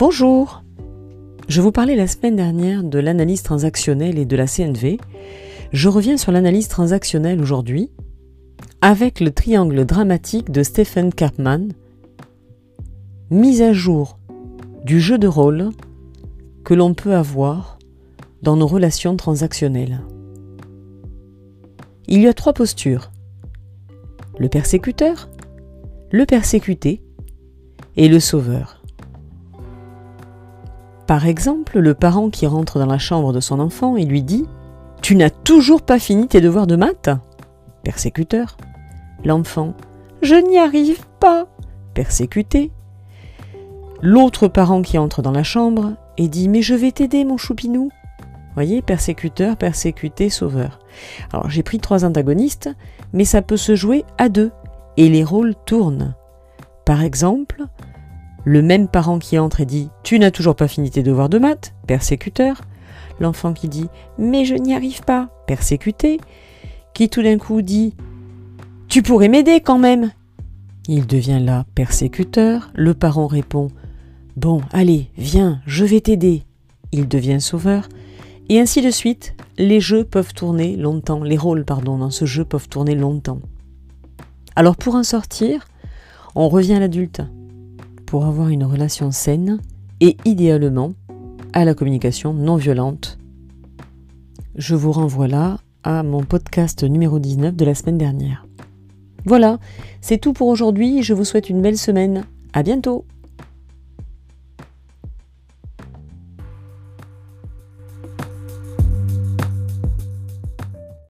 Bonjour Je vous parlais la semaine dernière de l'analyse transactionnelle et de la CNV. Je reviens sur l'analyse transactionnelle aujourd'hui avec le triangle dramatique de Stephen Karpman, mise à jour du jeu de rôle que l'on peut avoir dans nos relations transactionnelles. Il y a trois postures. Le persécuteur, le persécuté et le sauveur. Par exemple, le parent qui rentre dans la chambre de son enfant et lui dit ⁇ Tu n'as toujours pas fini tes devoirs de maths ?⁇ Persécuteur. L'enfant ⁇ Je n'y arrive pas !⁇ Persécuté. L'autre parent qui entre dans la chambre et dit ⁇ Mais je vais t'aider mon choupinou !⁇ Voyez, persécuteur, persécuté, sauveur. Alors j'ai pris trois antagonistes, mais ça peut se jouer à deux, et les rôles tournent. Par exemple, le même parent qui entre et dit Tu n'as toujours pas fini tes devoirs de maths, persécuteur. L'enfant qui dit Mais je n'y arrive pas, persécuté. Qui tout d'un coup dit Tu pourrais m'aider quand même. Il devient là persécuteur. Le parent répond Bon, allez, viens, je vais t'aider. Il devient sauveur. Et ainsi de suite, les jeux peuvent tourner longtemps, les rôles, pardon, dans ce jeu peuvent tourner longtemps. Alors pour en sortir, on revient à l'adulte pour avoir une relation saine et idéalement à la communication non violente. Je vous renvoie là à mon podcast numéro 19 de la semaine dernière. Voilà, c'est tout pour aujourd'hui, je vous souhaite une belle semaine. À bientôt!